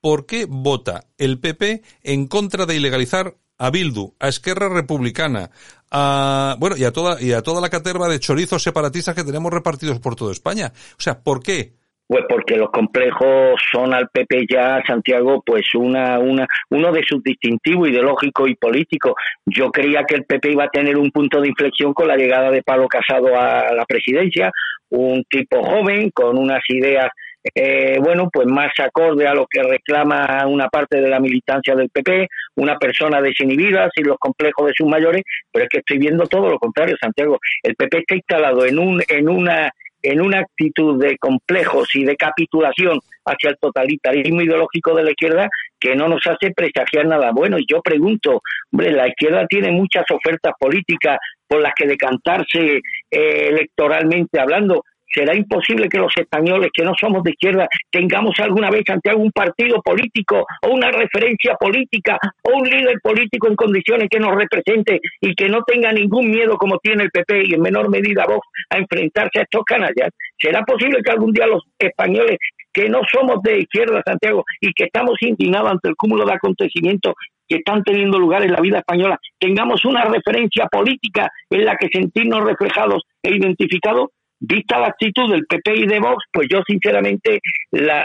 ¿por qué vota el PP en contra de ilegalizar a Bildu, a Esquerra Republicana, a, bueno, y a toda, y a toda la caterva de chorizos separatistas que tenemos repartidos por toda España? O sea, ¿por qué? Pues porque los complejos son al PP ya, Santiago, pues una, una, uno de sus distintivos ideológicos y políticos. Yo creía que el PP iba a tener un punto de inflexión con la llegada de Pablo Casado a la presidencia, un tipo joven con unas ideas eh, bueno, pues más acorde a lo que reclama una parte de la militancia del PP, una persona desinhibida, sin los complejos de sus mayores, pero es que estoy viendo todo lo contrario, Santiago. El PP está instalado en un, en una en una actitud de complejos y de capitulación hacia el totalitarismo ideológico de la izquierda que no nos hace presagiar nada bueno. Y yo pregunto, hombre, la izquierda tiene muchas ofertas políticas por las que decantarse eh, electoralmente hablando, será imposible que los españoles que no somos de izquierda tengamos alguna vez ante algún partido político o una referencia política o un líder político en condiciones que nos represente y que no tenga ningún miedo como tiene el PP y en menor medida Vox a enfrentarse a estos canallas. ¿Será posible que algún día los españoles que no somos de izquierda, Santiago, y que estamos indignados ante el cúmulo de acontecimientos que están teniendo lugar en la vida española, tengamos una referencia política en la que sentirnos reflejados e identificados, vista la actitud del PP y de Vox, pues yo sinceramente la,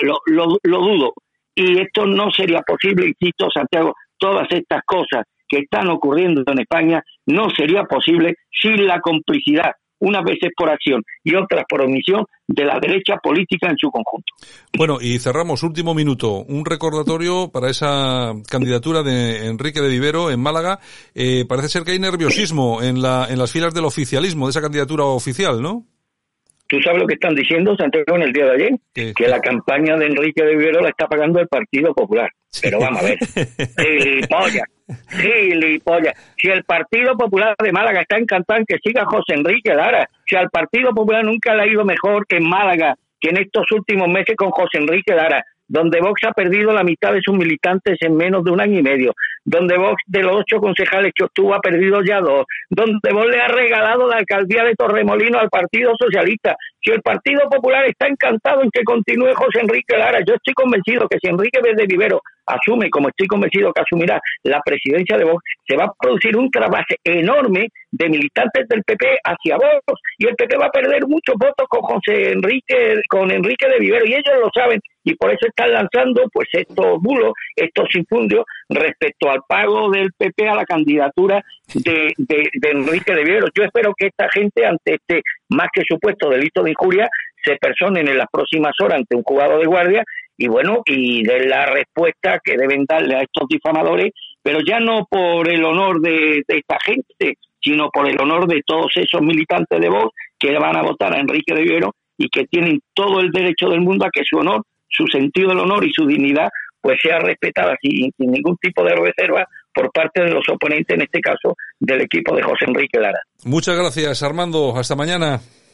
lo, dudo. Y esto no sería posible, insisto, Santiago, todas estas cosas que están ocurriendo en España no sería posible sin la complicidad unas veces por acción y otras por omisión de la derecha política en su conjunto. Bueno, y cerramos, último minuto, un recordatorio para esa candidatura de Enrique de Vivero en Málaga. Eh, parece ser que hay nerviosismo en, la, en las filas del oficialismo, de esa candidatura oficial, ¿no? ¿Tú sabes lo que están diciendo, Santiago, en el día de ayer? Que la campaña de Enrique de Vivero la está pagando el Partido Popular. Pero vamos a ver. Gilipollas. Gilipollas. Si el Partido Popular de Málaga está encantado en que siga José Enrique Lara, si al Partido Popular nunca le ha ido mejor en Málaga, que en estos últimos meses con José Enrique Lara, donde Vox ha perdido la mitad de sus militantes en menos de un año y medio, donde Vox de los ocho concejales que obtuvo ha perdido ya dos, donde Vox le ha regalado la alcaldía de Torremolino al Partido Socialista. Si el Partido Popular está encantado en que continúe José Enrique Lara, yo estoy convencido que si Enrique Verde Vivero asume, como estoy convencido que asumirá la presidencia de Vox, se va a producir un trabajo enorme de militantes del PP hacia Vox y el PP va a perder muchos votos con José Enrique, con Enrique de Vivero y ellos lo saben y por eso están lanzando pues estos bulos, estos infundios respecto al pago del PP a la candidatura de, de, de Enrique de Vivero. Yo espero que esta gente ante este más que supuesto delito de injuria se personen en las próximas horas ante un juzgado de guardia y bueno, y de la respuesta que deben darle a estos difamadores, pero ya no por el honor de, esta gente, sino por el honor de todos esos militantes de Vox que van a votar a Enrique de Vivero y que tienen todo el derecho del mundo a que su honor, su sentido del honor y su dignidad pues sea respetada sin, sin ningún tipo de reserva por parte de los oponentes, en este caso del equipo de José Enrique Lara. Muchas gracias, Armando. Hasta mañana.